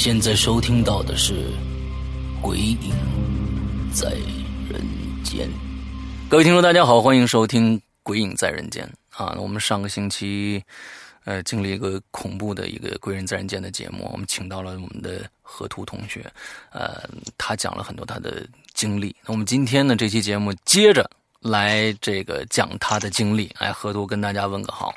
现在收听到的是《鬼影在人间》。各位听众，大家好，欢迎收听《鬼影在人间》啊！我们上个星期，呃，经历一个恐怖的一个《鬼影在人间》的节目，我们请到了我们的河图同学，呃，他讲了很多他的经历。那我们今天呢，这期节目接着来这个讲他的经历。哎，河图跟大家问个好。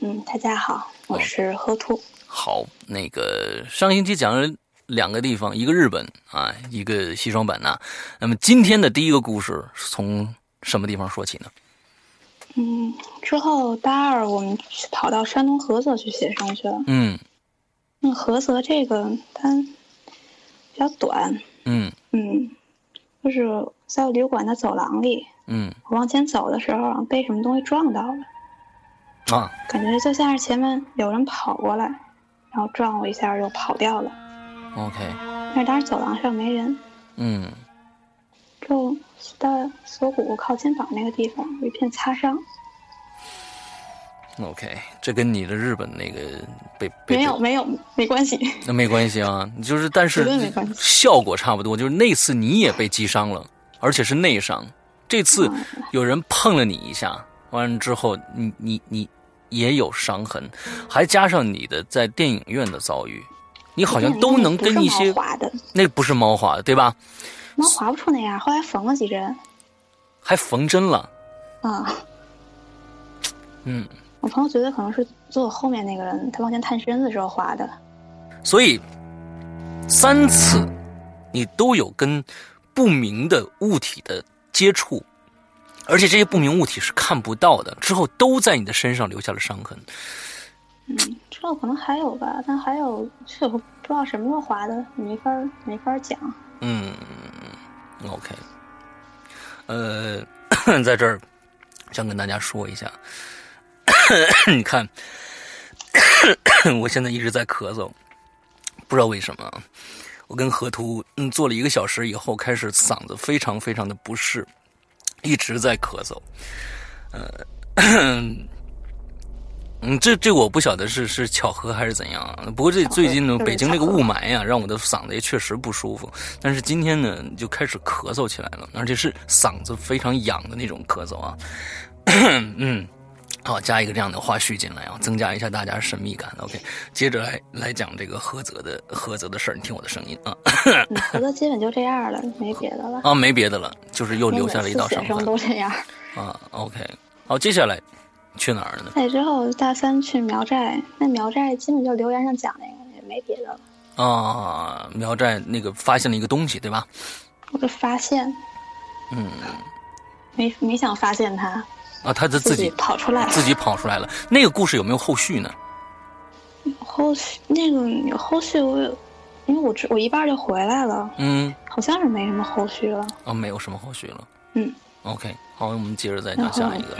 嗯，大家好，我是河图。好，那个上星期讲了两个地方，一个日本啊，一个西双版纳。那么今天的第一个故事是从什么地方说起呢？嗯，之后大二我们跑到山东菏泽去写生去了。嗯，那菏泽这个它比较短。嗯嗯，就是在旅馆的走廊里。嗯，我往前走的时候被什么东西撞到了。啊，感觉就像是前面有人跑过来。然后撞我一下，又跑掉了。OK。但是当时走廊上没人。嗯。就到锁骨靠肩膀那个地方有一片擦伤。OK，这跟你的日本那个被没有没有没关系，那没关系啊，就是但是效果差不多，就是那次你也被击伤了，而且是内伤。这次有人碰了你一下，完了之后你你你也有伤痕，还加上你的在电影院的遭遇，你好像都能跟一些那不是猫滑的对吧？猫滑不出那样，后来缝了几针，还缝针了啊，嗯。我朋友觉得可能是坐我后面那个人，他往前探身的时候滑的。所以三次你都有跟不明的物体的接触，而且这些不明物体是看不到的，之后都在你的身上留下了伤痕。嗯，之后可能还有吧，但还有这我不知道什么时候划的，没法没法讲。嗯，OK，呃，在这儿想跟大家说一下。你看，我现在一直在咳嗽，不知道为什么。我跟河图嗯做了一个小时以后，开始嗓子非常非常的不适，一直在咳嗽。呃，嗯，这这我不晓得是是巧合还是怎样。啊不过这最近呢，北京这个雾霾呀，让我的嗓子也确实不舒服。但是今天呢，就开始咳嗽起来了，而且是嗓子非常痒的那种咳嗽啊。嗯。好，加一个这样的花絮进来啊，增加一下大家神秘感。OK，接着来来讲这个菏泽的菏泽的事儿。你听我的声音啊，菏泽基本就这样了，没别的了啊，没别的了，就是又留下了一道伤痕。都这样啊。OK，好，接下来去哪儿呢？那之后大三去苗寨，那苗寨基本就留言上讲那个，也没别的了。啊，苗寨那个发现了一个东西，对吧？我的发现，嗯，没没想发现它。啊，他就自己跑出来，自己跑出来了。那个故事有没有后续呢？后续那个有后续，我有，因为我我一半就回来了。嗯，好像是没什么后续了。啊，没有什么后续了。嗯，OK，好，我们接着再讲下一个。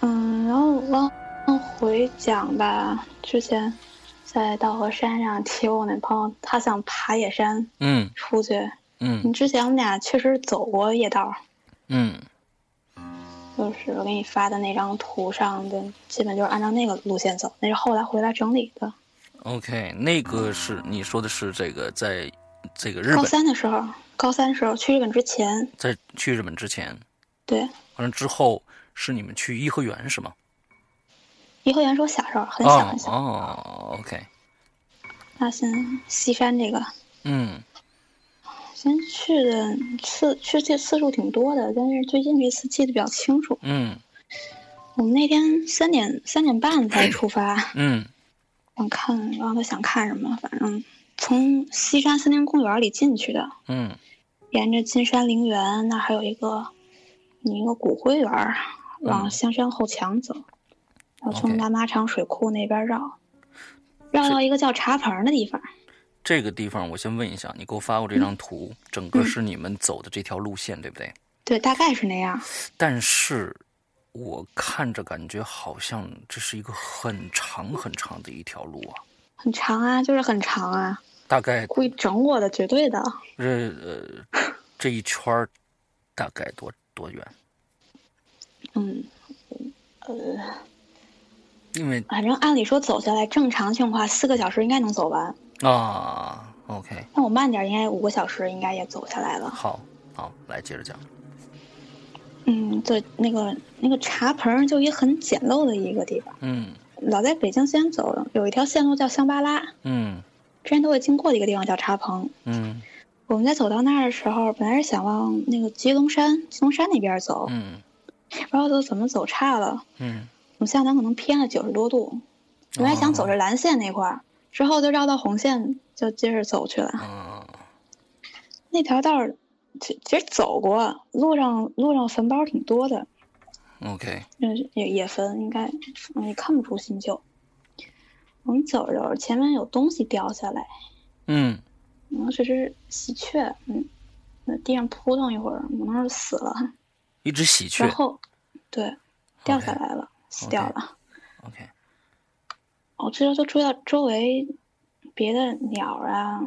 嗯，然后往往回讲吧。之前在道河山上提我那朋友，他想爬野山。嗯，出去。嗯，你之前我们俩确实走过夜道。嗯。就是我给你发的那张图上的，基本就是按照那个路线走。那是后来回来整理的。OK，那个是你说的是这个，在这个日本高三的时候，高三时候去日本之前，在去日本之前，对，完了之后是你们去颐和园是吗？颐和园是我小时候很小很小哦。OK，那先西山这个，嗯。先去的次去这次数挺多的，但是最近这次记得比较清楚。嗯，我们那天三点三点半才出发。嗯，想看，然后他想看什么，反正从西山森林公园里进去的。嗯，沿着金山陵园，那还有一个一个骨灰园，往香山后墙走，然后从南马场水库那边绕，绕到一个叫茶棚的地方。这个地方，我先问一下，你给我发过这张图，整个是你们走的这条路线，对不对？对，大概是那样。但是，我看着感觉好像这是一个很长很长的一条路啊。很长啊，就是很长啊。大概故意整我的，绝对的。这呃，这一圈大概多多远？嗯，呃，因为反正按理说走下来，正常情况四个小时应该能走完。啊，OK，那我慢点，应该五个小时应该也走下来了。好，好，来接着讲。嗯，对，那个那个茶棚就一很简陋的一个地方。嗯，老在北京先走，有一条线路叫香巴拉。嗯，之前都会经过的一个地方叫茶棚。嗯，我们在走到那儿的时候，本来是想往那个吉隆山、吉隆山那边走。嗯，不知道都怎么走岔了。嗯，我们向南可能偏了九十多度，本来想走这蓝线那块儿。之后就绕到红线，就接着走去了。那条道儿其其实走过，路上路上坟包挺多的。OK，也也坟应该也看不出新旧。我们走着，前面有东西掉下来。嗯，可能是只喜鹊。嗯，那地上扑腾一会儿，可能是死了。一只喜鹊。然后，对，掉下来了，死掉了。OK。我知道，就注意到周围别的鸟啊、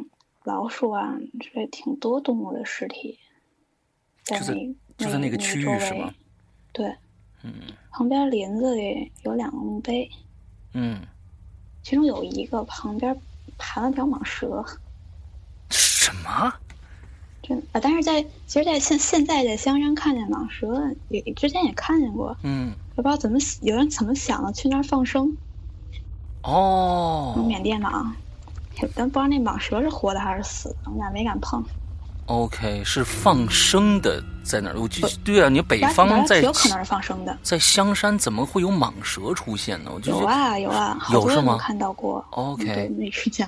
老鼠啊，这挺多动物的尸体，在那就在那个区域是吗？对。嗯，旁边林子里有两个墓碑，嗯，其中有一个旁边盘了条蟒蛇。什么？真啊！但是在其实，在现现在在香山看见蟒蛇，也之前也看见过。嗯，我不知道怎么有人怎么想的去那儿放生。哦，缅甸的啊，但不知道那蟒蛇是活的还是死的，我们俩没敢碰。OK，是放生的，在哪儿？我就对啊，你北方在有可能是放生的，在香山怎么会有蟒蛇出现呢？我就有啊有啊，有是吗？看到过。OK，没吃见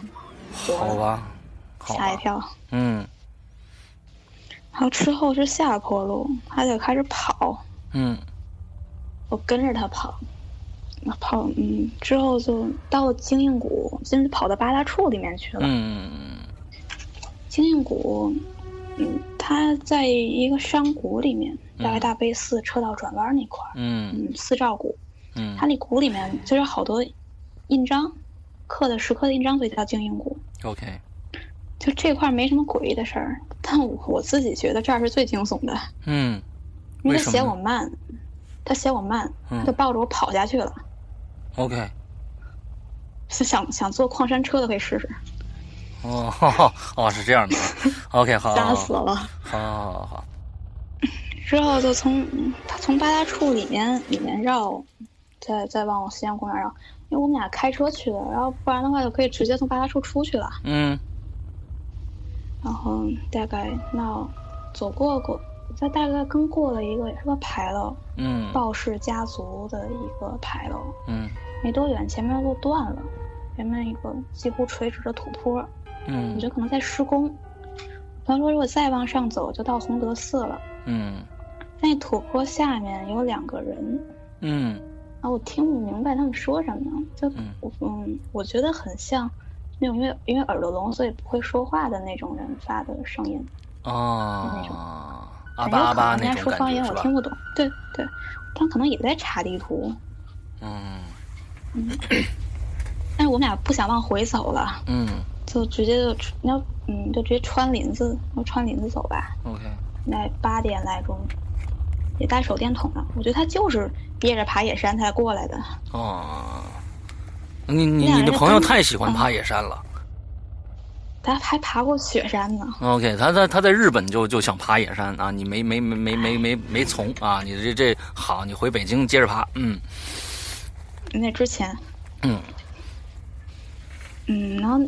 过。好吧，吓一跳。嗯。然后之后是下坡路，他就开始跑。嗯。我跟着他跑，跑嗯，之后就到精英谷，甚至跑到八大处里面去了。嗯。精英谷。嗯，它在一个山谷里面，大概大悲寺车道转弯那块儿。嗯嗯，四照谷。嗯，它那谷里面就有好多印章，刻的石刻的印章，所以叫精英谷。OK。就这块没什么诡异的事儿，但我我自己觉得这儿是最惊悚的。嗯。因为他嫌我慢，他嫌我慢，他就抱着我跑下去了。OK。是想想坐矿山车的可以试试。哦，哦，是这样的，OK，好，吓死了，好，好，好，好。之后就从他从八大处里面里面绕，再再往西安公园绕，因为我们俩开车去的，然后不然的话就可以直接从八大处出去了。嗯。然后大概那走过过，在大概刚过了一个也是个牌楼，嗯，鲍氏家族的一个牌楼，嗯，没多远，前面路断了，前面一个几乎垂直的土坡。嗯，我觉得可能在施工。他说，如果再往上走，就到洪德寺了。嗯，那土坡下面有两个人。嗯，啊，我听不明白他们说什么。就我嗯，我觉得很像那种因为因为耳朵聋所以不会说话的那种人发的声音。哦，那种阿巴阿巴那种人家说方言我听不懂。对对，他可能也在查地图。嗯。嗯。但是我们俩不想往回走了。嗯。就直接就要嗯，就直接穿林子，要穿林子走吧。OK。那八点来钟，也带手电筒了。我觉得他就是憋着爬野山才过来的。哦，你你你的朋友太喜欢爬野山了。他还爬过雪山呢。OK，他在他在日本就就想爬野山啊，你没没没没没没没从啊，你这这好，你回北京接着爬，嗯。那之前。嗯。嗯，然后。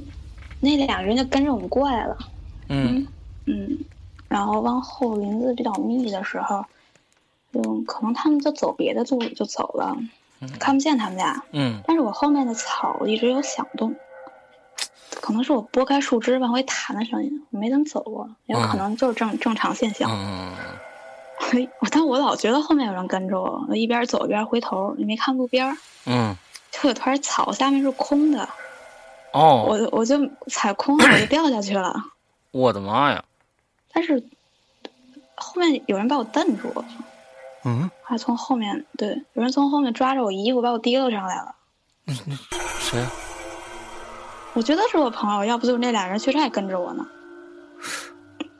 那两个人就跟着我们过来了，嗯嗯，然后往后林子比较密的时候，嗯，可能他们就走别的路就走了，看不见他们俩，嗯，但是我后面的草一直有响动，可能是我拨开树枝往回弹的声音，我没怎么走过，也有可能就是正正常现象，嗯，我但我老觉得后面有人跟着我，我一边走一边回头，你没看路边儿嗯，就有团草下面是空的。哦，我我就踩空了，我就掉下去了。我的妈呀！但是后面有人把我蹬住了。嗯。还从后面对，有人从后面抓着我衣服把我提溜上来了。那那谁？我觉得是我朋友，要不就是那俩人确实还跟着我呢。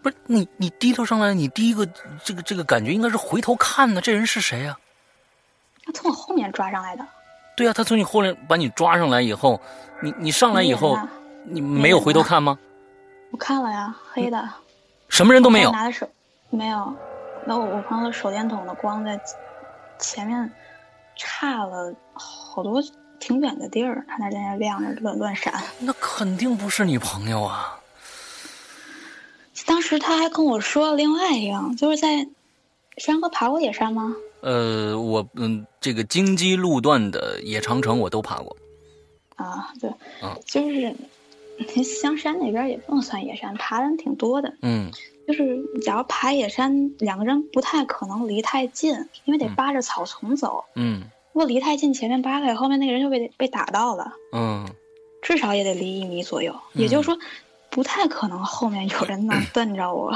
不是你，你低头上来，你第一个这个这个感觉应该是回头看呢，这人是谁呀？他从我后面抓上来的。对啊，他从你后面把你抓上来以后。你你上来以后，你没有回头看吗？我看了呀，黑的，什么人都没有。拿的手没有，那我我朋友的手电筒的光在前面差了好多挺远的地儿，他那在那亮着乱乱闪。那肯定不是你朋友啊！当时他还跟我说了另外一样，就是在山哥爬过野山吗？呃，我嗯，这个京畿路段的野长城我都爬过。啊，对，就是香山那边也不能算野山，爬的人挺多的。嗯，就是假如爬野山，两个人不太可能离太近，因为得扒着草丛走。嗯，如果离太近，前面扒开，后面那个人就被被打到了。嗯，至少也得离一米左右。也就是说，不太可能后面有人能 瞪着我。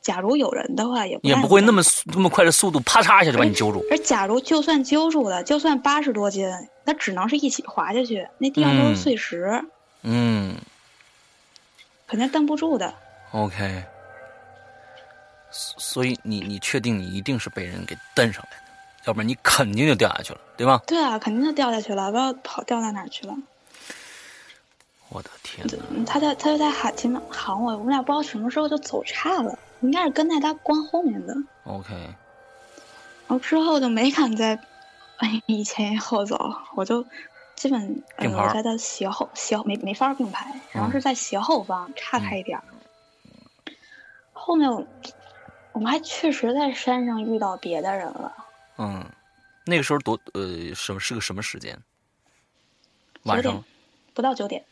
假如有人的话，也也不会那么那么快的速度，啪嚓一下就把你揪住。而假如就算揪住了，就算八十多斤，那只能是一起滑下去，那地上都是碎石。嗯，肯定蹬不住的。OK，所以你你确定你一定是被人给蹬上来的？要不然你肯定就掉下去了，对吧？对啊，肯定就掉下去了，不知道跑掉到哪儿去了。我的天！他在，他就在喊前面喊我，我们俩不知道什么时候就走岔了，应该是跟在他光后面的。OK。然后之后就没敢再，哎，一前一后走，我就基本我在他斜后斜没没法并排，然后是在斜后方岔开一点儿。后面我们还确实在山上遇到别的人了。嗯，那个时候多呃什么是个什么时间？晚上不到九点。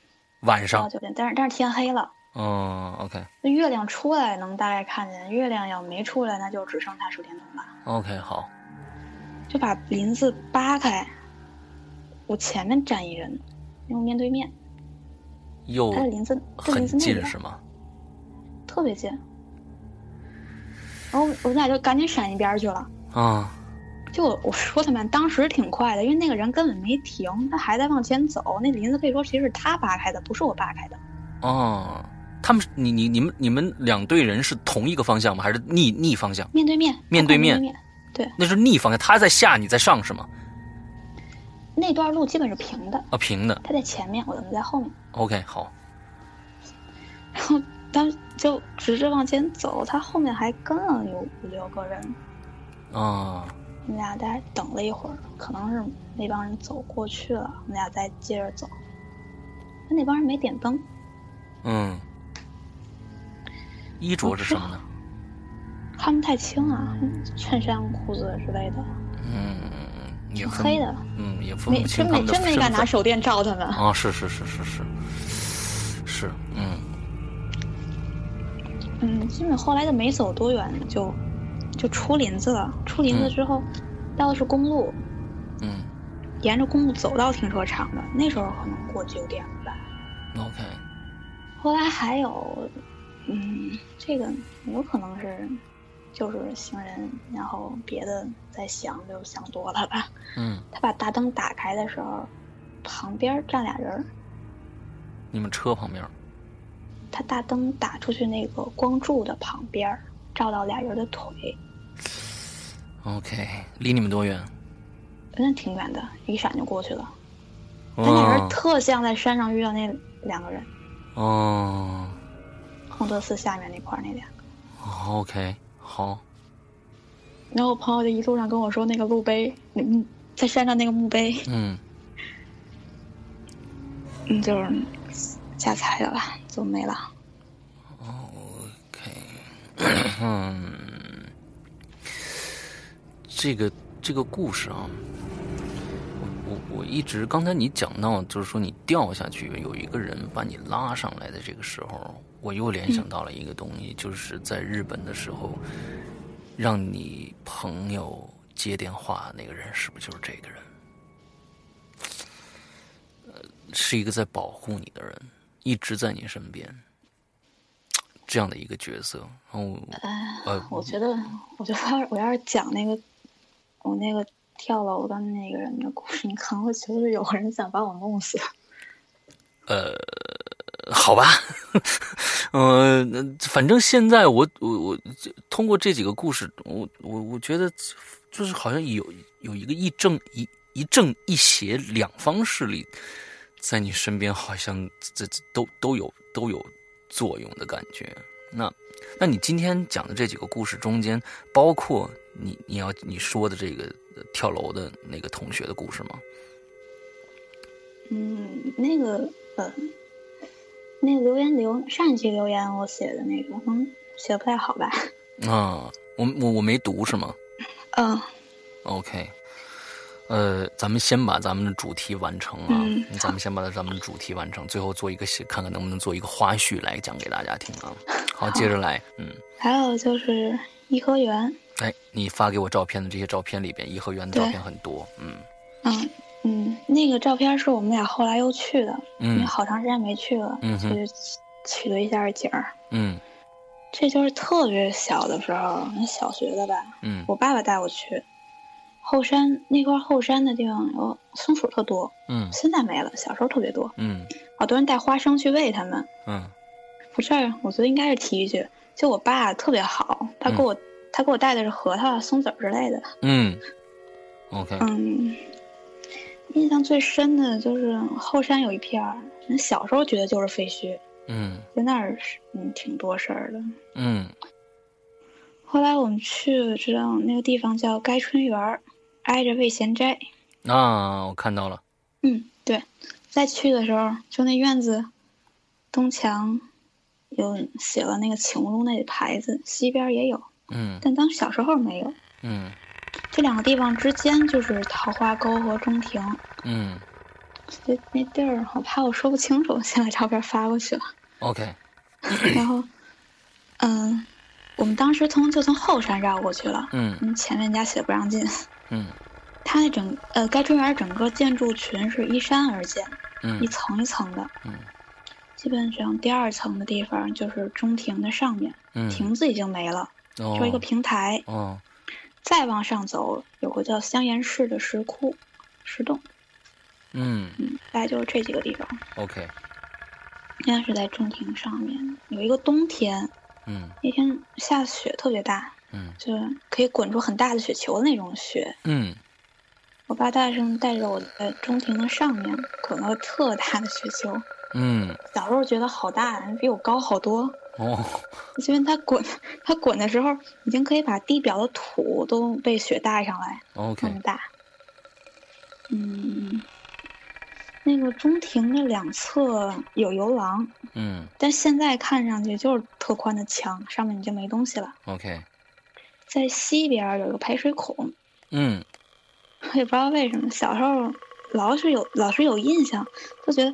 晚上到九点，但是但是天黑了。哦，OK。那月亮出来能大概看见，月亮要没出来，那就只剩他手电筒了。OK，好。就把林子扒开，我前面站一人，因为面对面。又他的林子很近是吗？特别近。然后我们俩就赶紧闪一边去了。啊。就我说他们当时挺快的，因为那个人根本没停，他还在往前走。那林子可以说其实是他扒开的，不是我扒开的。哦，他们你你你们你们两队人是同一个方向吗？还是逆逆方向？面对面。面对面。对。那是逆方向，他在下，你在上是吗？那段路基本是平的。啊，平的。他在前面，我们在后面。OK，好。然后当就直着往前走，他后面还跟了有五六个人。啊。我们俩在等了一会儿，可能是那帮人走过去了，我们俩再接着走。那那帮人没点灯。嗯。衣着是什么呢？看不太清啊，衬衫、裤子之类的。嗯，也黑的。嗯，也分不清真没真没敢拿手电照他们。啊，是是是是是，是嗯。嗯，基本后来就没走多远就。就出林子了，出林子之后，到的是公路，嗯，沿着公路走到停车场的，那时候可能过九点了吧。OK。后来还有，嗯，这个有可能是，就是行人，然后别的在想就想多了吧。嗯。他把大灯打开的时候，旁边站俩人。你们车旁边。他大灯打出去那个光柱的旁边，照到俩人的腿。OK，离你们多远？真的挺远的，一闪就过去了。他那人特像在山上遇到那两个人。哦。洪德寺下面那块那两个。OK，好。然后我朋友就一路上跟我说，那个墓碑，嗯，在山上那个墓碑，嗯，嗯，就是瞎猜的吧，就没了。OK，嗯。这个这个故事啊，我我我一直刚才你讲到，就是说你掉下去，有一个人把你拉上来的这个时候，我又联想到了一个东西，就是在日本的时候，让你朋友接电话那个人，是不是就是这个人？呃，是一个在保护你的人，一直在你身边，这样的一个角色。然后，呃，我觉得，我觉得我要是讲那个。我那个跳楼的那个人的故事，你可能会觉得有人想把我弄死。呃，好吧，呃，反正现在我我我通过这几个故事，我我我觉得就是好像有有一个一正一一正一邪两方势力在你身边，好像这这都都有都有作用的感觉。那那你今天讲的这几个故事中间，包括。你你要你说的这个跳楼的那个同学的故事吗？嗯，那个呃，那个留言留上一期留言我写的那个，嗯，写的不太好吧？啊，我我我没读是吗？嗯。OK，呃，咱们先把咱们的主题完成啊，咱们先把咱们的主题完成，最后做一个看看能不能做一个花絮来讲给大家听啊。好，接着来，嗯。还有就是颐和园。哎，你发给我照片的这些照片里边，颐和园的照片很多，嗯，嗯嗯，那个照片是我们俩后来又去的，因为好长时间没去了，去取了一下景儿，嗯，这就是特别小的时候，那小学的吧，嗯，我爸爸带我去后山那块后山的地方有松鼠特多，嗯，现在没了，小时候特别多，嗯，好多人带花生去喂它们，嗯，不是我觉得应该是提一句，就我爸特别好，他给我。他给我带的是核桃、松子之类的。嗯，OK。嗯，印象最深的就是后山有一片儿，小时候觉得就是废墟。嗯。在那儿是嗯挺多事儿的。嗯。后来我们去了，知道那个地方叫该春园，挨着魏贤斋。啊，我看到了。嗯，对。再去的时候，就那院子东墙有写了那个请勿入内的牌子，西边也有。嗯。但当小时候没有。嗯。这两个地方之间就是桃花沟和中庭。嗯。那那地儿，我怕我说不清楚，先把照片发过去了。OK。然后，嗯。我们当时从就从后山绕过去了，嗯，前面家写不让进，嗯，它那整呃该春园整个建筑群是依山而建，嗯，一层一层的，嗯，基本上第二层的地方就是中庭的上面，嗯，亭子已经没了，就一个平台，哦，再往上走有个叫香岩寺的石窟，石洞，嗯嗯，大概就是这几个地方，OK，应该是在中庭上面有一个冬天。嗯，那天下雪特别大，嗯，就可以滚出很大的雪球的那种雪。嗯，我爸大声带着我在中庭的上面滚了特大的雪球。嗯，小时候觉得好大，比我高好多。哦，因为它滚，它滚的时候已经可以把地表的土都被雪带上来。OK，那么大。嗯。那个中庭的两侧有游廊，嗯，但现在看上去就是特宽的墙，上面已经没东西了。OK，在西边有个排水孔，嗯，我也不知道为什么，小时候老是有老是有印象，就觉得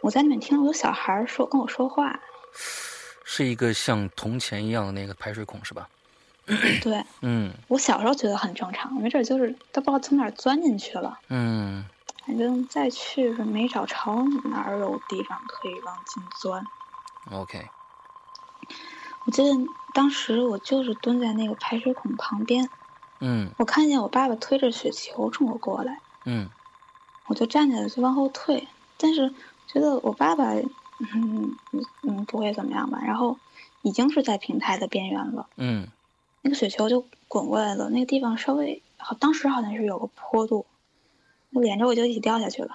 我在里面听到有小孩说跟我说话，是一个像铜钱一样的那个排水孔是吧？对，嗯，我小时候觉得很正常，没准就是都不知道从哪儿钻进去了，嗯。反正再去是没找着哪儿有地方可以往进钻。OK。我记得当时我就是蹲在那个排水孔旁边，嗯，我看见我爸爸推着雪球冲我过来，嗯，我就站起来就往后退，但是觉得我爸爸，嗯嗯不会怎么样吧。然后已经是在平台的边缘了，嗯，那个雪球就滚过来了，那个地方稍微好，当时好像是有个坡度。连着我就一起掉下去了。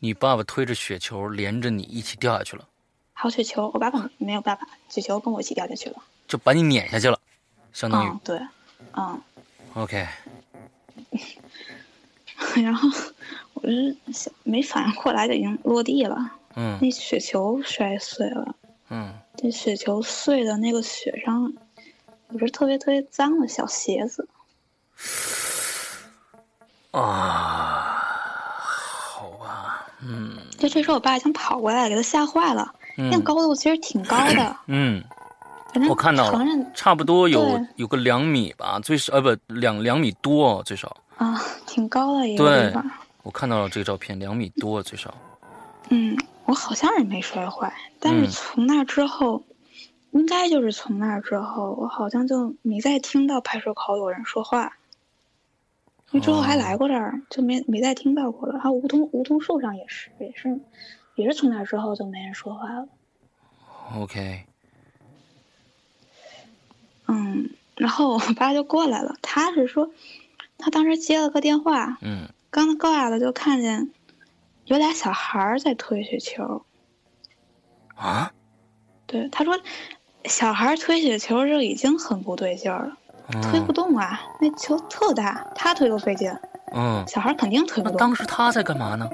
你爸爸推着雪球连着你一起掉下去了。好雪球，我爸爸没有办法，雪球跟我一起掉下去了。就把你撵下去了，相当于。对，嗯。OK。然后我是没反应过来，就已经落地了。嗯。那雪球摔碎了。嗯。这雪球碎的那个雪上，有着特别特别脏的小鞋子。啊，好吧，嗯，就这时候，我爸已经跑过来，给他吓坏了。那高度其实挺高的，嗯，我看到了，差不多有有个两米吧，最少呃不两两米多最少啊，挺高的一个地方。我看到了这个照片，两米多最少。嗯，我好像是没摔坏，但是从那之后，应该就是从那之后，我好像就没再听到排水口有人说话。因为之后还来过这儿，就没没再听到过了。然后梧桐梧桐树上也是，也是，也是从那之后就没人说话了。OK。嗯，然后我爸就过来了，他是说，他当时接了个电话，嗯，刚高矮了就看见有俩小孩儿在推雪球。啊？对，他说，小孩推雪球就已经很不对劲儿了。推不动啊，那球特大，他推都费劲。嗯，小孩肯定推不动。当时他在干嘛呢？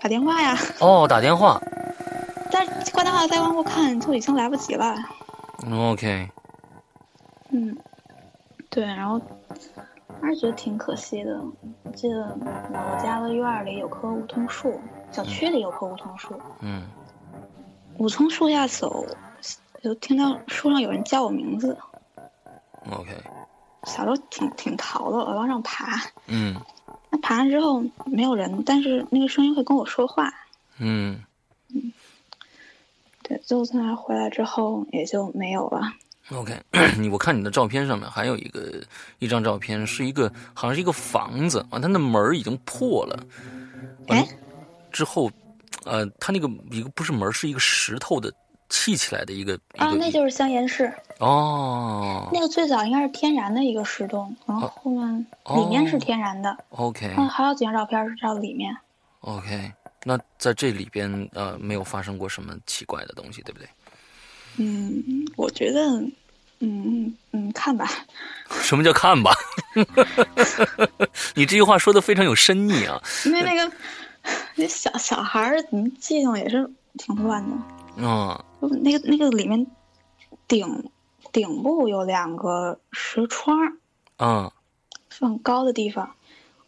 打电话呀。哦，打电话。但挂电话再往后看，就已经来不及了。OK。嗯，对，然后还是觉得挺可惜的。我记得我家的院里有棵梧桐树，小区里有棵梧桐树。嗯。我从树下走，就听到树上有人叫我名字。OK。小时候挺挺淘的，我往上爬。嗯。那爬完之后没有人，但是那个声音会跟我说话。嗯。嗯。对，最后从那回来之后也就没有了。OK，你我看你的照片上面还有一个一张照片，是一个好像是一个房子啊，它的门已经破了。哎。之后，呃，它那个一个不是门，是一个石头的砌起来的一个啊，那就是香岩室哦。那个最早应该是天然的一个石洞，然后后面里面是天然的。OK。嗯，还有几张照片是照里面。OK，那在这里边呃，没有发生过什么奇怪的东西，对不对？嗯，我觉得，嗯嗯，看吧。什么叫看吧？你这句话说的非常有深意啊。因为那个那小小孩儿，你记性也是挺乱的。嗯。那个那个里面顶顶部有两个石窗。嗯。是很高的地方。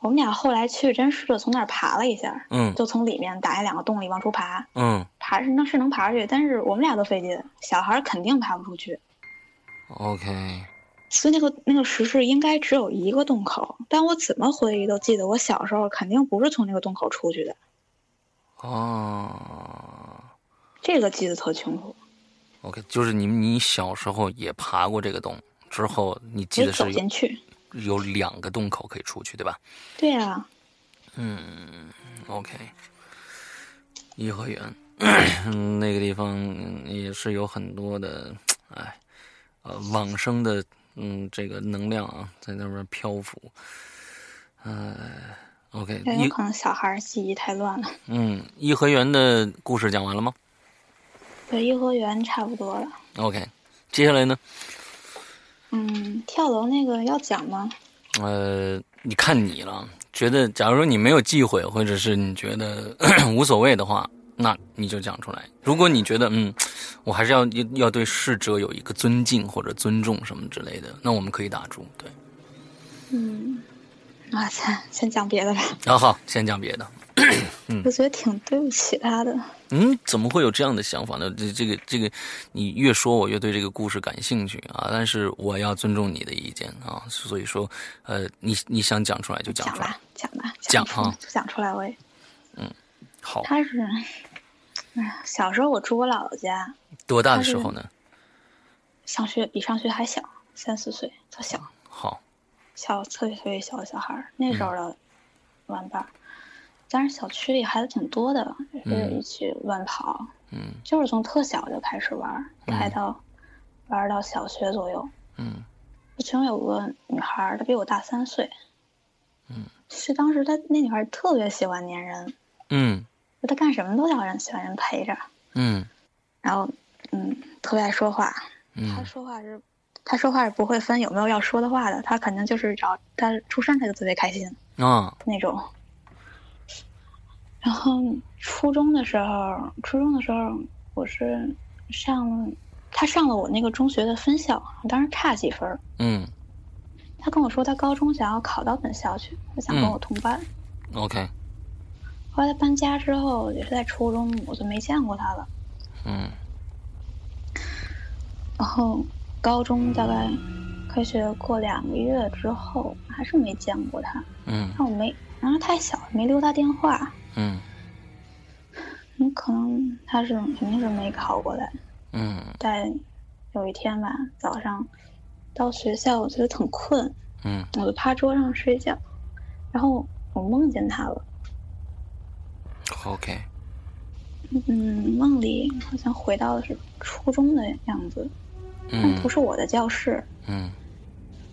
我们俩后来去，真是的从那儿爬了一下。嗯。就从里面打开两个洞里往出爬。嗯。爬是那是能爬出去，但是我们俩都费劲，小孩肯定爬不出去。OK。所以那个那个石室应该只有一个洞口，但我怎么回忆都记得，我小时候肯定不是从那个洞口出去的。哦，这个记得特清楚。OK，就是你你小时候也爬过这个洞，之后你记得是走进去，有两个洞口可以出去，对吧？对啊。嗯，OK，颐和园，那个地方也是有很多的，哎，呃，往生的。嗯，这个能量啊，在那边漂浮。呃，OK，有可能小孩记忆太乱了。嗯，颐和园的故事讲完了吗？对，颐和园差不多了。OK，接下来呢？嗯，跳楼那个要讲吗？呃，你看你了，觉得假如说你没有忌讳，或者是你觉得 无所谓的话。那你就讲出来。如果你觉得嗯，我还是要要对逝者有一个尊敬或者尊重什么之类的，那我们可以打住。对，嗯，啊，先先讲别的吧。啊，好，先讲别的。嗯，我觉得挺对不起他的。嗯，怎么会有这样的想法呢？这这个这个，你越说我越对这个故事感兴趣啊！但是我要尊重你的意见啊，所以说，呃，你你想讲出来就讲出来，讲吧，讲哈，讲出来我也，嗯，好。他是。哎，小时候我住我姥姥家。多大的时候呢？上学比上学还小，三四岁，他小。好。小特别特别小的小孩儿，那时候的玩伴儿。当然，小区里孩子挺多的，是一起乱跑。嗯。就是从特小就开始玩，开到玩到小学左右。嗯。其中有个女孩，她比我大三岁。嗯。是当时她那女孩特别喜欢粘人。嗯。她干什么都要人喜欢人陪着，嗯，然后，嗯，特别爱说话，嗯，她说话是，他说话是不会分有没有要说的话的，他肯定就是找他出声他就特别开心啊那种。然后初中的时候，初中的时候我是上，他上了我那个中学的分校，当时差几分嗯，他跟我说他高中想要考到本校去，他想跟我同班，OK。后来他搬家之后，也是在初中，我就没见过他了。嗯。然后高中大概开学过两个月之后，还是没见过他。嗯。但我没，然后太小，没留他电话。嗯。嗯，可能他是肯定是没考过来。嗯。但有一天吧，早上到学校，我觉得挺困。嗯。我就趴桌上睡觉，然后我梦见他了。OK，嗯，梦里好像回到的是初中的样子，但不是我的教室。嗯，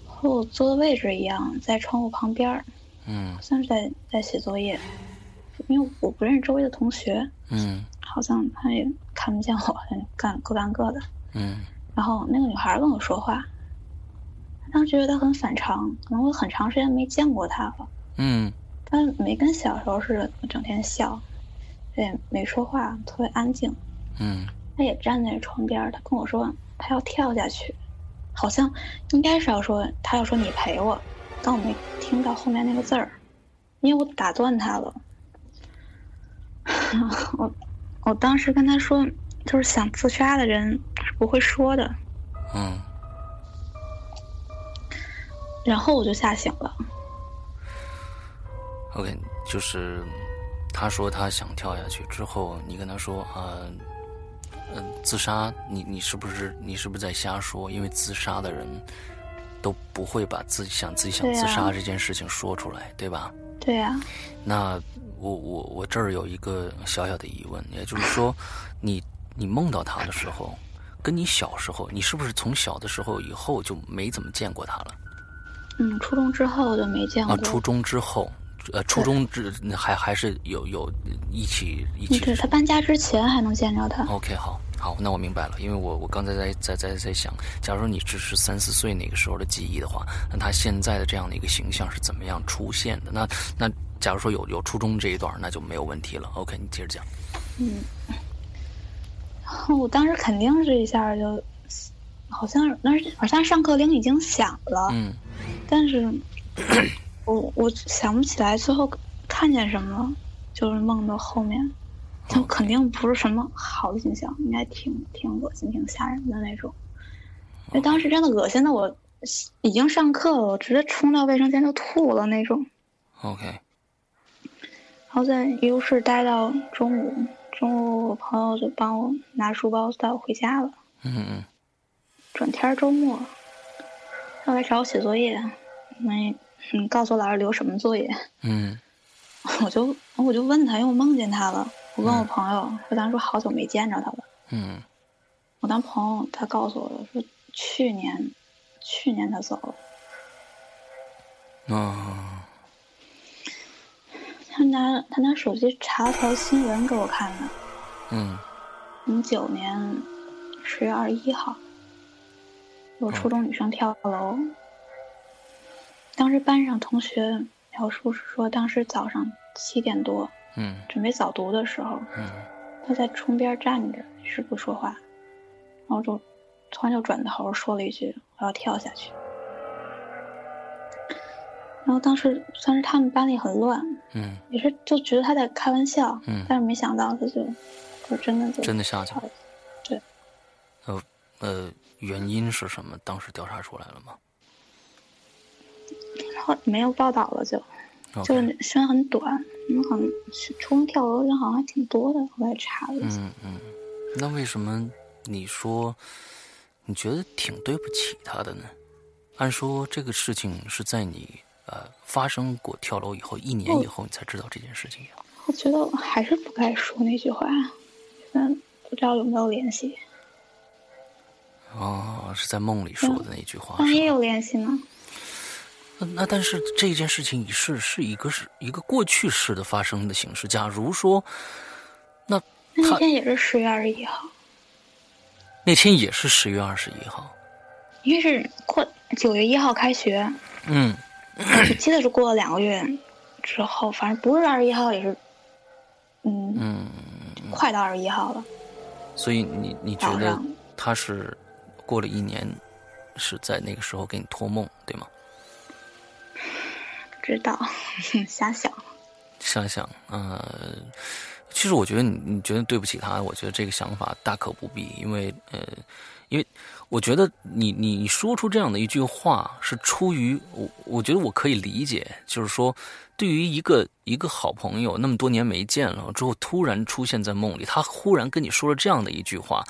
和我坐的位置一样，在窗户旁边儿嗯，好像是在在写作业，因为我不认识周围的同学。嗯，好像他也看不见我，干各干各的。嗯，然后那个女孩跟我说话，当时觉得她很反常，可能我很长时间没见过她了。嗯。他没跟小时候似的整天笑，也没说话，特别安静。嗯，他也站在窗边，他跟我说他要跳下去，好像应该是要说他要说你陪我，但我没听到后面那个字儿，因为我打断他了。我我当时跟他说，就是想自杀的人是不会说的。嗯，然后我就吓醒了。OK，就是他说他想跳下去之后，你跟他说啊，嗯，自杀，你你是不是你是不是在瞎说？因为自杀的人都不会把自己想自己想自杀这件事情说出来，对吧？对呀。那我我我这儿有一个小小的疑问，也就是说，你你梦到他的时候，跟你小时候，你是不是从小的时候以后就没怎么见过他了？嗯，初中之后就没见过。啊，初中之后，呃，初中之还还是有有一起一起。对他搬家之前还能见着他。OK，好，好，那我明白了，因为我我刚才在在在在想，假如说你只是三四岁那个时候的记忆的话，那他现在的这样的一个形象是怎么样出现的？那那假如说有有初中这一段，那就没有问题了。OK，你接着讲。嗯。我当时肯定是一下就，好像那好像上课铃已经响了，嗯，但是，我我想不起来最后看见什么了，就是梦的后面，就肯定不是什么好的景象，应该挺挺恶心、挺吓人的那种。因为当时真的恶心的我，已经上课了，我直接冲到卫生间就吐了那种。OK。然后在医务室待到中午。中午，我朋友就帮我拿书包带我回家了。嗯嗯。转天周末，他来找我写作业，没，你告诉我老师留什么作业？嗯。我就我就问他，因为我梦见他了。我跟我朋友，说咱说好久没见着他了。嗯。我当朋友，他告诉我的说去年，去年他走了。啊。他拿他拿手机查了条新闻给我看的，嗯，零九年十月二十一号，有初中女生跳楼，当时班上同学描述是说，当时早上七点多，嗯，准备早读的时候，嗯，他在窗边站着，一直不说话，然后就突然就转头说了一句：“我要跳下去。”然后当时算是他们班里很乱，嗯，也是就觉得他在开玩笑，嗯，但是没想到他就就真的就真的下去了，对，呃呃，原因是什么？当时调查出来了吗？然后没有报道了，就就是时间很短，因为好像初中跳楼人好像还挺多的，后来查了一下，嗯嗯，那为什么你说你觉得挺对不起他的呢？按说这个事情是在你。呃，发生过跳楼以后，一年以后你才知道这件事情呀。我觉得还是不该说那句话，嗯，不知道有没有联系。哦，是在梦里说的那句话。万一有联系呢？那那但是这件事情是是一个是一个过去式的发生的形式。假如说，那那天也是十月二十一号。那天也是十月二十一号。因为是过九月一号开学。嗯。我记得是过了两个月之后，反正不是二十一号，也是，嗯嗯，快到二十一号了。所以你你觉得他是过了一年，是在那个时候给你托梦，对吗？知道，瞎想。瞎想，呃，其实我觉得你你觉得对不起他，我觉得这个想法大可不必，因为呃。因为我觉得你你说出这样的一句话是出于我，我觉得我可以理解，就是说，对于一个一个好朋友那么多年没见了之后，突然出现在梦里，他忽然跟你说了这样的一句话，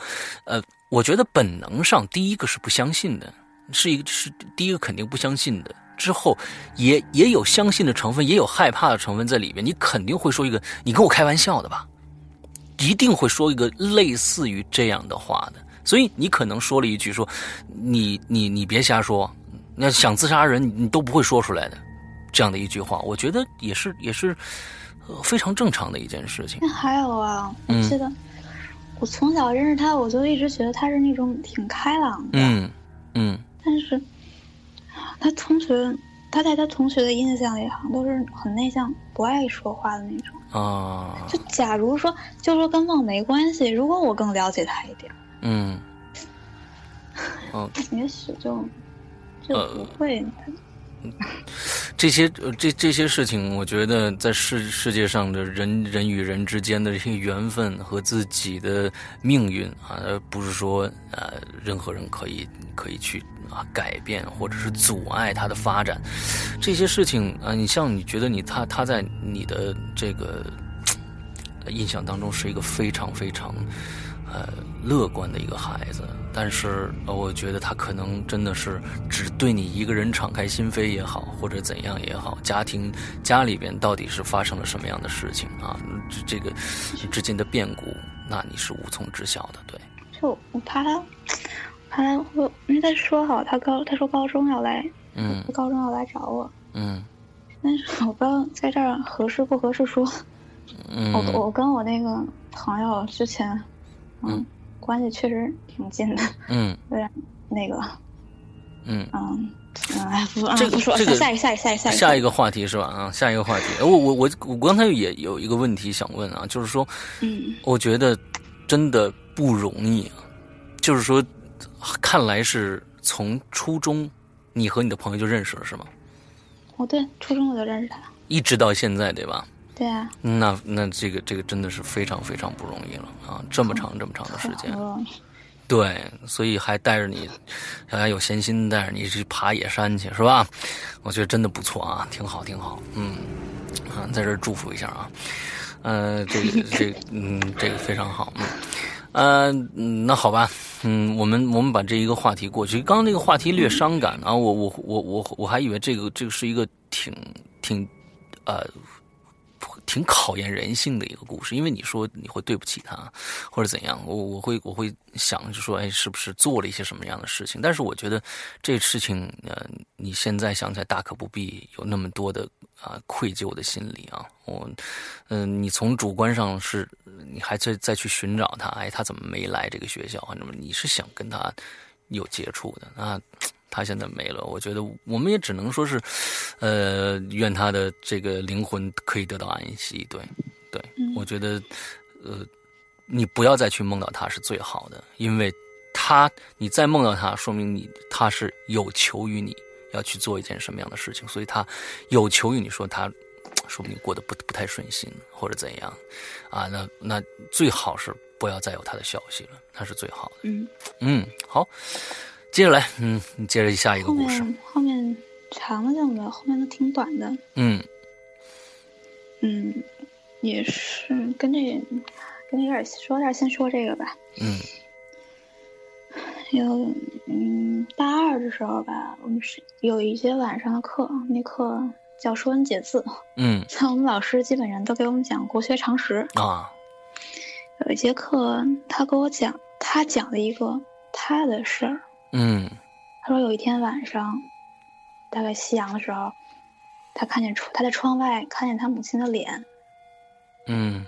呃，我觉得本能上第一个是不相信的，是一个是第一个肯定不相信的，之后也也有相信的成分，也有害怕的成分在里边，你肯定会说一个你跟我开玩笑的吧，一定会说一个类似于这样的话的。所以你可能说了一句说，你你你别瞎说，那想自杀人你都不会说出来的，这样的一句话，我觉得也是也是非常正常的一件事情。那还有啊，我记得我从小认识他，我就一直觉得他是那种挺开朗的，嗯嗯，但是他同学他在他同学的印象里好像都是很内向、不爱说话的那种啊。就假如说，就说跟梦没关系，如果我更了解他一点。嗯，哦，也许就就不会。这些这这些事情，我觉得在世世界上的人人与人之间的这些缘分和自己的命运啊，而不是说呃任何人可以可以去啊改变或者是阻碍他的发展。这些事情啊，你像你觉得你他他在你的这个印象当中是一个非常非常。呃乐观的一个孩子。但是我觉得他可能真的是只对你一个人敞开心扉也好，或者怎样也好，家庭家里边到底是发生了什么样的事情啊？这这个之间的变故，那你是无从知晓的。对，就我怕他，怕他我，因为他说好他高，他说高中要来，嗯，高中要来找我，嗯。但是我不知道在这儿合适不合适说。嗯我我跟我那个朋友之前，嗯，关系确实挺近的。嗯。有点那个。嗯。嗯。哎，不这个不说，下一个下一个下一个下一个话题是吧？啊，下一个话题。我我我我刚才也有一个问题想问啊，就是说，嗯，我觉得真的不容易啊。就是说，看来是从初中，你和你的朋友就认识了是吗？哦，对，初中我就认识他了，一直到现在，对吧？对啊。那那这个这个真的是非常非常不容易了啊！这么长这么长的时间，对，所以还带着你，还有闲心带着你去爬野山去，是吧？我觉得真的不错啊，挺好挺好，嗯，啊，在这祝福一下啊，呃，这个这嗯，这个非常好，嗯。呃，那好吧，嗯，我们我们把这一个话题过去。刚刚那个话题略伤感啊，我我我我我还以为这个这个是一个挺挺，呃。挺考验人性的一个故事，因为你说你会对不起他，或者怎样，我我会我会想就说，哎，是不是做了一些什么样的事情？但是我觉得这事情，呃，你现在想起来大可不必有那么多的啊愧疚的心理啊。我，嗯，你从主观上是，你还在再去寻找他，哎，他怎么没来这个学校？那么你是想跟他有接触的啊？他现在没了，我觉得我们也只能说是，呃，愿他的这个灵魂可以得到安息。对，对，我觉得，呃，你不要再去梦到他是最好的，因为他，你再梦到他，说明你他是有求于你要去做一件什么样的事情，所以他有求于你说他，说不定过得不不太顺心或者怎样，啊，那那最好是不要再有他的消息了，那是最好的。嗯嗯，好。接着来，嗯，你接着下一个故事。后面长的就没有，后面都挺短的。嗯嗯，也是跟这跟这有点说点，先说这个吧。嗯，有嗯，大二的时候吧，我们是有一节晚上的课，那课叫《说文解字》。嗯，像我们老师基本上都给我们讲国学常识啊。有一节课，他给我讲，他讲了一个他的事儿。嗯，他说有一天晚上，大概夕阳的时候，他看见窗他在窗外看见他母亲的脸。嗯，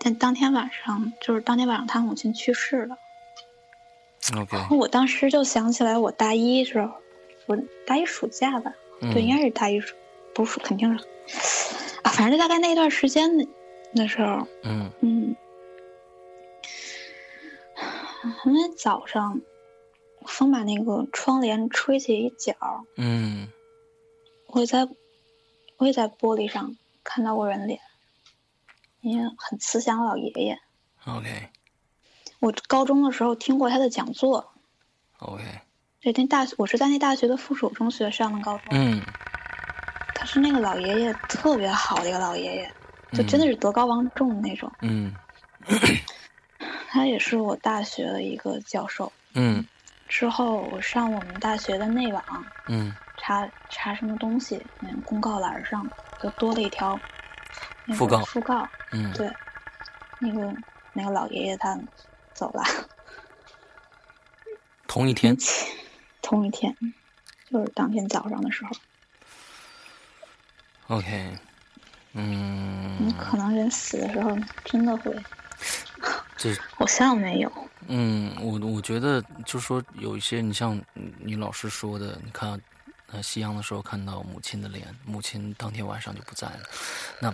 但当天晚上就是当天晚上他母亲去世了。OK，我当时就想起来我大一时候，我大一暑假吧，对，应该是大一暑，不是肯定是啊，反正就大概那一段时间的那时候，嗯嗯，因为早上。风把那个窗帘吹起一角，嗯，我在，我也在玻璃上看到过人脸，一个很慈祥老爷爷。OK，我高中的时候听过他的讲座。OK，对，那大我是在那大学的附属中学上的高中。嗯，他是那个老爷爷特别好的一个老爷爷，就真的是德高望重的那种。嗯，他也是我大学的一个教授。嗯。之后我上我们大学的内网，嗯，查查什么东西，那公告栏上就多了一条讣告，讣告，嗯，对，那个那个老爷爷他走了，同一天，同一天，就是当天早上的时候。OK，嗯，你可能人死的时候真的会，这好像没有。嗯，我我觉得就是说，有一些你像你老师说的，你看，呃，夕阳的时候看到母亲的脸，母亲当天晚上就不在了。那，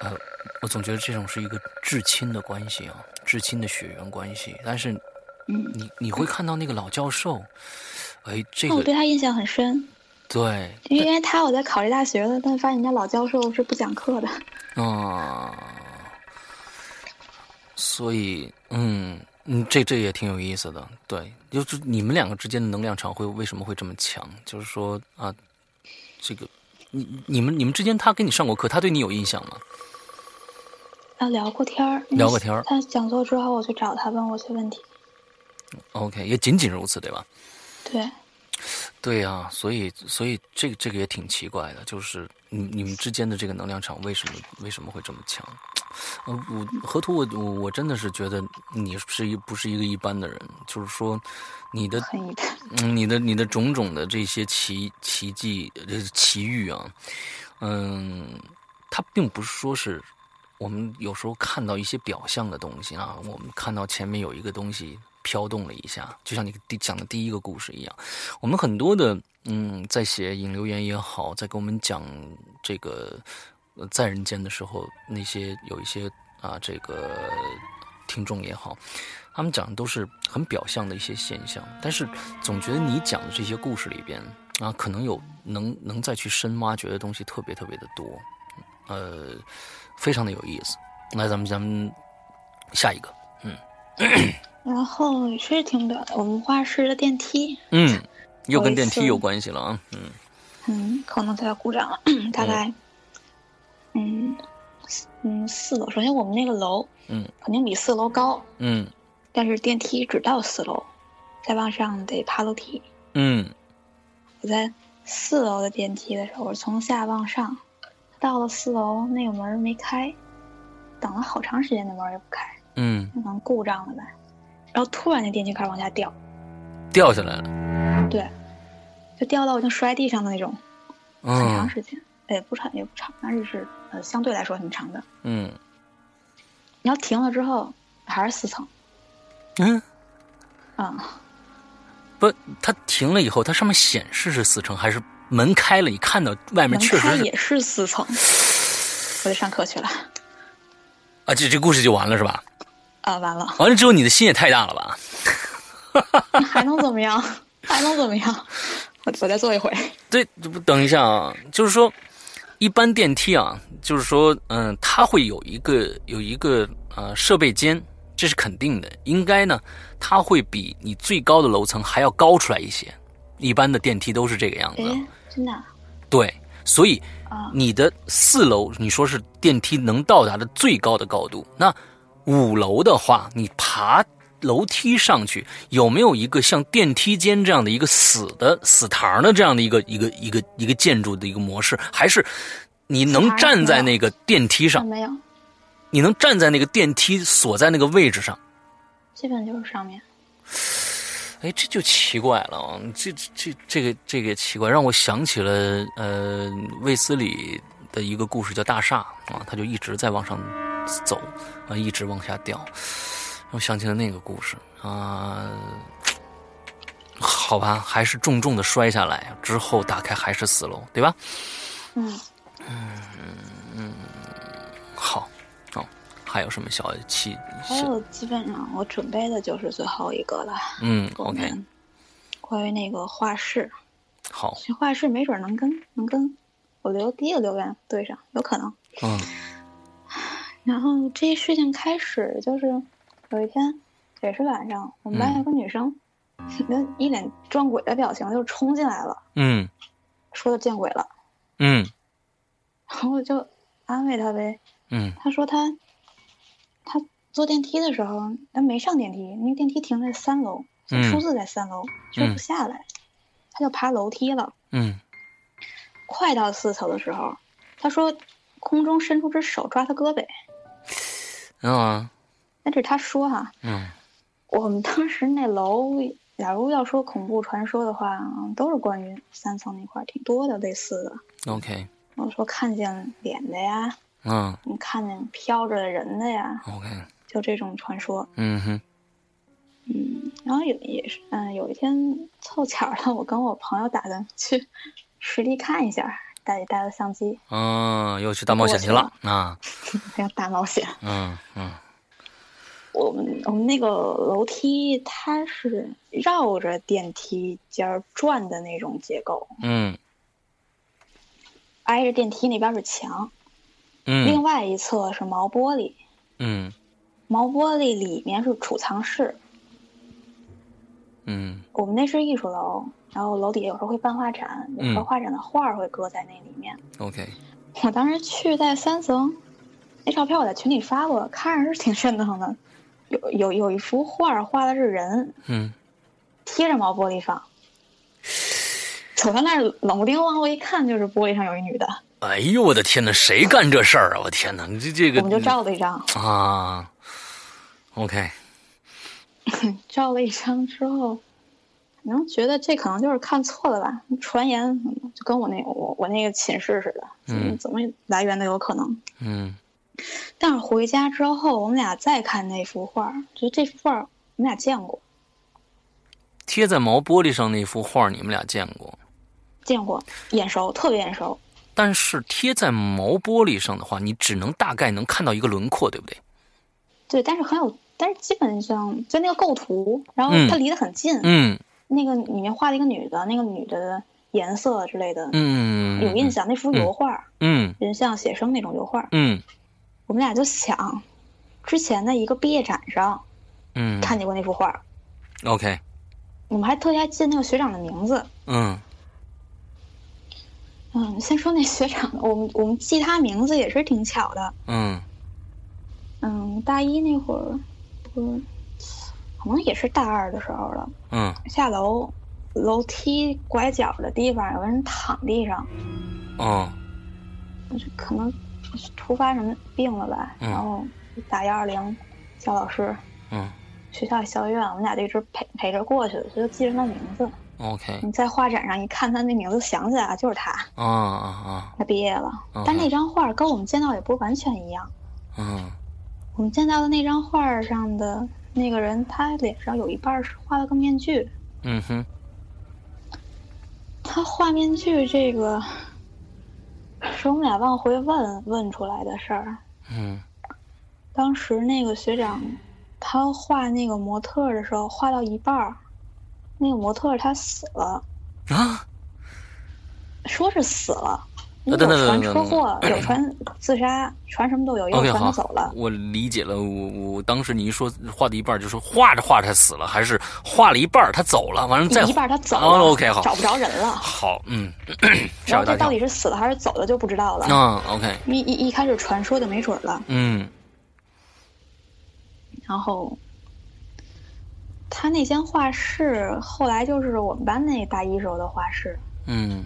呃，我总觉得这种是一个至亲的关系啊，至亲的血缘关系。但是，你你会看到那个老教授，哎，这个我对他印象很深。对，因为他我在考虑大学了，但发现人家老教授是不讲课的。啊，所以，嗯。嗯，这这也挺有意思的，对，就是你们两个之间的能量场会为什么会这么强？就是说啊，这个你你们你们之间，他给你上过课，他对你有印象吗？啊，聊过天儿，聊过天儿。他讲座之后，我去找他，问我些问题。OK，也仅仅如此，对吧？对。对呀，所以所以这个这个也挺奇怪的，就是你你们之间的这个能量场为什么为什么会这么强？呃，我河图，我我我真的是觉得你是一不是一个一般的人，就是说你的嗯你的你的种种的这些奇奇迹呃奇遇啊，嗯，它并不是说是我们有时候看到一些表象的东西啊，我们看到前面有一个东西。飘动了一下，就像你第讲的第一个故事一样。我们很多的嗯，在写引流言也好，在给我们讲这个在人间的时候，那些有一些啊，这个听众也好，他们讲的都是很表象的一些现象。但是总觉得你讲的这些故事里边啊，可能有能能再去深挖掘的东西特别特别的多，呃，非常的有意思。那咱们咱们下一个，嗯。然后也是挺短的，我们画室的电梯，嗯，又跟电梯有关系了啊，嗯，嗯，可能它要故障了，大概，嗯，嗯嗯，四楼。首先我们那个楼，嗯，肯定比四楼高，嗯，但是电梯只到四楼，再往上得爬楼梯，嗯，我在四楼的电梯的时候，我从下往上，到了四楼那个门没开，等了好长时间，那门也不开，嗯，可能故障了呗。然后突然，那电梯开始往下掉，掉下来了。对，就掉到已经摔地上的那种，很长时间，也不长也不长，但是是呃相对来说很长的。嗯。你要停了之后还是四层。嗯。啊。不，它停了以后，它上面显示是四层，还是门开了？你看到外面确实也是四层。我得上课去了。啊，这这故事就完了是吧？啊，完了！完了之后，你的心也太大了吧？还能怎么样？还能怎么样？我我再坐一会。对，不等一下啊，就是说，一般电梯啊，就是说，嗯，它会有一个有一个呃设备间，这是肯定的。应该呢，它会比你最高的楼层还要高出来一些。一般的电梯都是这个样子。真的？对，所以你的四楼，你说是电梯能到达的最高的高度，那。五楼的话，你爬楼梯上去，有没有一个像电梯间这样的一个死的死堂的这样的一个一个一个一个建筑的一个模式？还是你能站在那个电梯上？没有。你能站在那个电梯所在那个位置上？基本就是上面。哎，这就奇怪了啊！这这这个这个奇怪，让我想起了呃卫斯理的一个故事，叫《大厦》啊，他就一直在往上。走啊，一直往下掉，我想起了那个故事啊。好吧，还是重重的摔下来之后，打开还是死楼，对吧？嗯嗯嗯，好哦。还有什么小气？还有，基本上我准备的就是最后一个了。嗯，OK。关于那个画室，好，画室没准能跟能跟我留第一个留言对上，有可能。嗯。然后这事情开始就是有一天也是晚上，我们班有个女生，那一脸撞鬼的表情就冲进来了。嗯，说的见鬼了。嗯，然后我就安慰她呗。嗯，她说她她坐电梯的时候，她没上电梯，那个电梯停在三楼，数字在三楼，就不下来，她就爬楼梯了。嗯，快到四层的时候，她说空中伸出只手抓她胳膊。嗯，那是他说哈。嗯，我们当时那楼，假如要说恐怖传说的话，都是关于三层那块挺多的类似的。OK。我说看见脸的呀。嗯。你看见飘着的人的呀。OK。就这种传说。嗯哼。嗯，然后有也是，嗯，有一天凑巧了，我跟我朋友打算去实地看一下。带带了相机，嗯，又去大冒险去了啊！要大冒险，嗯嗯。我们我们那个楼梯它是绕着电梯间转的那种结构，嗯。挨着电梯那边是墙，嗯。另外一侧是毛玻璃，嗯。毛玻璃里面是储藏室，嗯。我们那是艺术楼。然后楼底下有时候会办画展，有时候画展的画会搁在那里面。OK。我当时去在三层，那照片我在群里发过，看着是挺瘆得慌的。有有有一幅画画的是人，嗯，贴着毛玻璃上。走到那儿冷不丁往后一看，就是玻璃上有一女的。哎呦我的天哪，谁干这事儿啊？我天哪，你这这个我们就照了一张啊。OK，照了一张之后，可能觉得这可能就是看错了吧？传言就跟我那我我那个寝室似的，嗯，怎么来源都有可能。嗯。但是回家之后，我们俩再看那幅画，觉得这幅画我们俩见过。贴在毛玻璃上那幅画，你们俩见过？见过，眼熟，特别眼熟。但是贴在毛玻璃上的话，你只能大概能看到一个轮廓，对不对？对，但是很有，但是基本上就那个构图，然后它离得很近。嗯。那个里面画了一个女的，那个女的颜色之类的，嗯，有印象。那幅油画，嗯，人像写生那种油画，嗯。我们俩就想，之前的一个毕业展上，嗯，看见过那幅画。OK。我们还特意还记得那个学长的名字。嗯。嗯，先说那学长，我们我们记他名字也是挺巧的。嗯。嗯，大一那会儿，不，可能也是大二的时候了。嗯。下楼，楼梯拐角的地方有个人躺地上。哦。就可能。突发什么病了吧？然后打幺二零，叫老师。嗯。学校校医院，我们俩就一直陪陪着过去的，就记着那名字。OK。你在画展上一看他那名字，想起来就是他。啊啊啊！他毕业了，但那张画跟我们见到也不是完全一样。嗯。我们见到的那张画上的那个人，他脸上有一半是画了个面具。嗯哼。他画面具这个。是我们俩往回问问出来的事儿。嗯，当时那个学长，他画那个模特的时候，画到一半儿，那个模特他死了。啊？说是死了，有传车祸，有传 自杀，传什么都有，有传走了。我理解了，我我当时你一说画的一半，就说画着画着他死了，还是画了一半他走了，完了再一半他走了？OK，好，找不着人了。好，嗯。然后这到底是死了还是走了就不知道了。嗯，OK。一一一开始传说就没准了。嗯。然后，他那间画室后来就是我们班那大一时候的画室。嗯。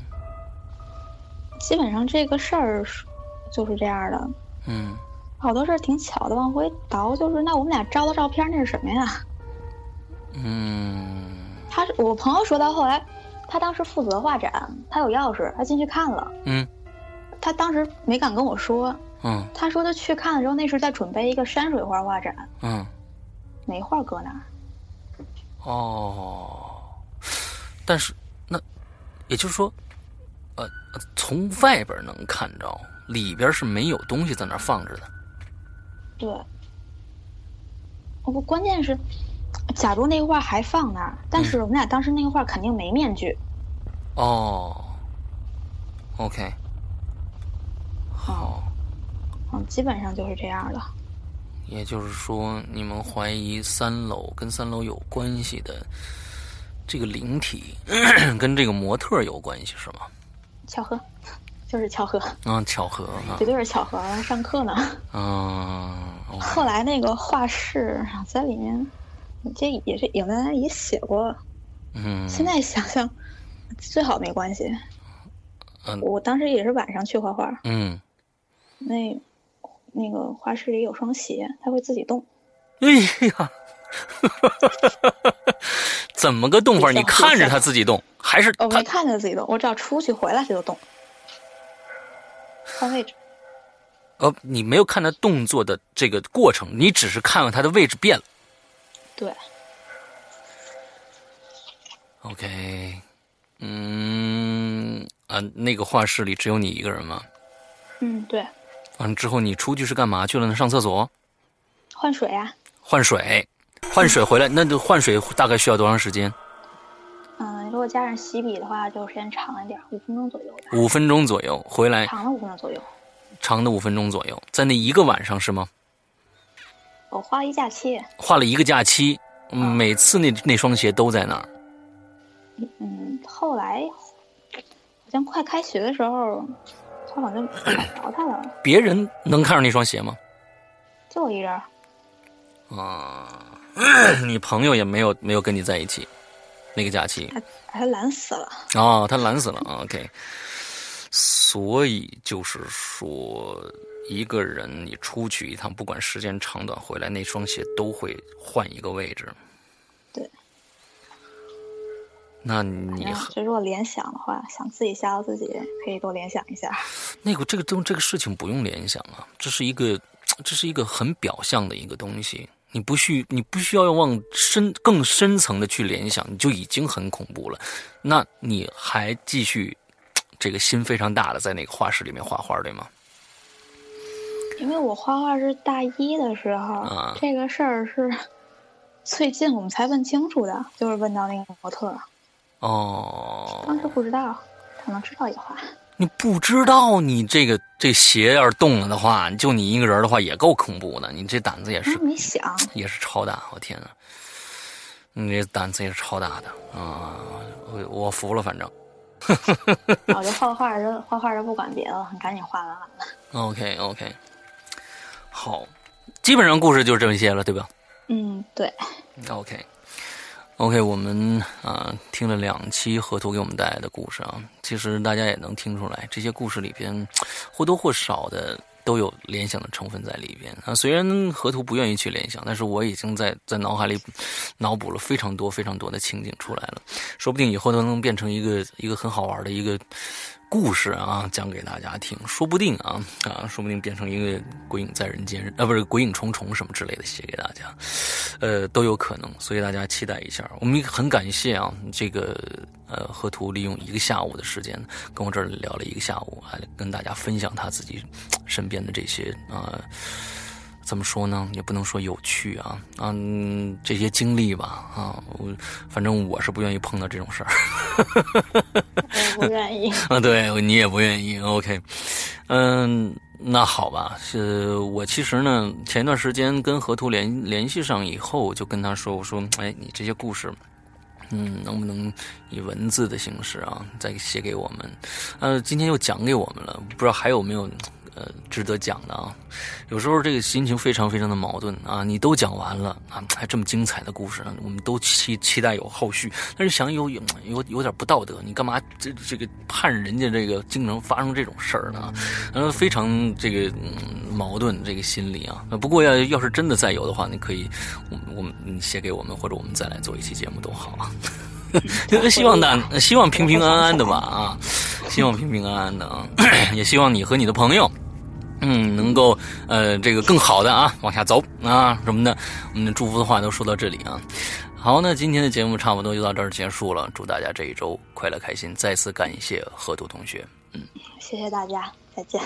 基本上这个事儿就是这样的。嗯。好多事儿挺巧的，往回倒就是那我们俩照的照片那是什么呀？嗯。他我朋友说到后来。他当时负责画展，他有钥匙，他进去看了。嗯，他当时没敢跟我说。嗯，他说他去看的时候，那是在准备一个山水画画展。嗯，没画搁那儿。哦，但是那也就是说，呃，从外边能看着，里边是没有东西在那放着的。对。不，关键是。假如那个画还放那儿，但是我们俩当时那个画肯定没面具。哦，OK，好，嗯，基本上就是这样的。也就是说，你们怀疑三楼跟三楼有关系的这个灵体，跟这个模特有关系是吗？巧合，就是巧合。嗯，巧合，绝对是巧合。上课呢。嗯。后来那个画室在里面。这也是影单也写过，嗯，现在想想，最好没关系。嗯，我当时也是晚上去画画，嗯，那那个画室里有双鞋，它会自己动。哎呀，怎么个动法？你看着他自己动，还是我没看着自己动？我只要出去回来他就动，换位置。呃，你没有看他动作的这个过程，你只是看到他的位置变了。对，OK，嗯啊，那个画室里只有你一个人吗？嗯，对。完之后你出去是干嘛去了呢？上厕所？换水啊？换水，换水回来，那就换水大概需要多长时间？嗯，如果加上洗笔的话，就时间长一点，五分钟左右吧。五分钟左右回来。长了五分钟左右。长的五分钟左右，在那一个晚上是吗？我花了一假期，花了一个假期，每次那那双鞋都在那儿。嗯，后来好像快开学的时候，他好像找着他了。别人能看上那双鞋吗？就我一人。啊，你朋友也没有没有跟你在一起，那个假期。他他懒死了。哦，他懒死了。OK。所以就是说，一个人你出去一趟，不管时间长短，回来那双鞋都会换一个位置。对。那你就如果联想的话，想自己吓唬自己，可以多联想一下。那个这个东这个事情不用联想啊，这是一个这是一个很表象的一个东西，你不需你不需要要往深更深层的去联想，你就已经很恐怖了。那你还继续这个心非常大的在那个画室里面画画，对吗？因为我画画是大一的时候，啊、这个事儿是最近我们才问清楚的，就是问到那个模特。哦，当时不知道，可能知道也画。你不知道，你这个这鞋要是动了的话，就你一个人的话也够恐怖的。你这胆子也是，没想也是超大，我天呐，你这胆子也是超大的啊！我我服了，反正。我就画画就画画就不管别的，你赶紧画完完了。OK OK，好，基本上故事就这么些了，对吧？嗯，对。OK。OK，我们啊听了两期河图给我们带来的故事啊，其实大家也能听出来，这些故事里边 或多或少的都有联想的成分在里边啊。虽然河图不愿意去联想，但是我已经在在脑海里 脑补了非常多非常多的情景出来了，说不定以后都能变成一个一个很好玩的一个。故事啊，讲给大家听，说不定啊啊，说不定变成一个鬼影在人间啊，不是鬼影重重什么之类的，写给大家，呃，都有可能，所以大家期待一下。我们很感谢啊，这个呃，河图利用一个下午的时间跟我这儿聊了一个下午，还跟大家分享他自己身边的这些啊。怎么说呢？也不能说有趣啊，嗯，这些经历吧，啊，我反正我是不愿意碰到这种事儿。我不愿意 啊，对你也不愿意。OK，嗯，那好吧，是我其实呢，前一段时间跟河图联联系上以后，就跟他说，我说，哎，你这些故事，嗯，能不能以文字的形式啊，再写给我们？呃，今天又讲给我们了，不知道还有没有。呃，值得讲的啊，有时候这个心情非常非常的矛盾啊。你都讲完了啊，还这么精彩的故事，我们都期期待有后续，但是想有有有点不道德，你干嘛这这个盼人家这个经常发生这种事儿呢？呃，非常这个矛盾这个心理啊。不过要要是真的再有的话，你可以我们我们你写给我们，或者我们再来做一期节目都好啊。希望大希望平平安安的吧啊，希望平平安安的啊，也希望你和你的朋友。嗯，能够呃，这个更好的啊，往下走啊什么的，我们的祝福的话都说到这里啊。好，那今天的节目差不多就到这儿结束了，祝大家这一周快乐开心，再次感谢河图同学，嗯，谢谢大家，再见。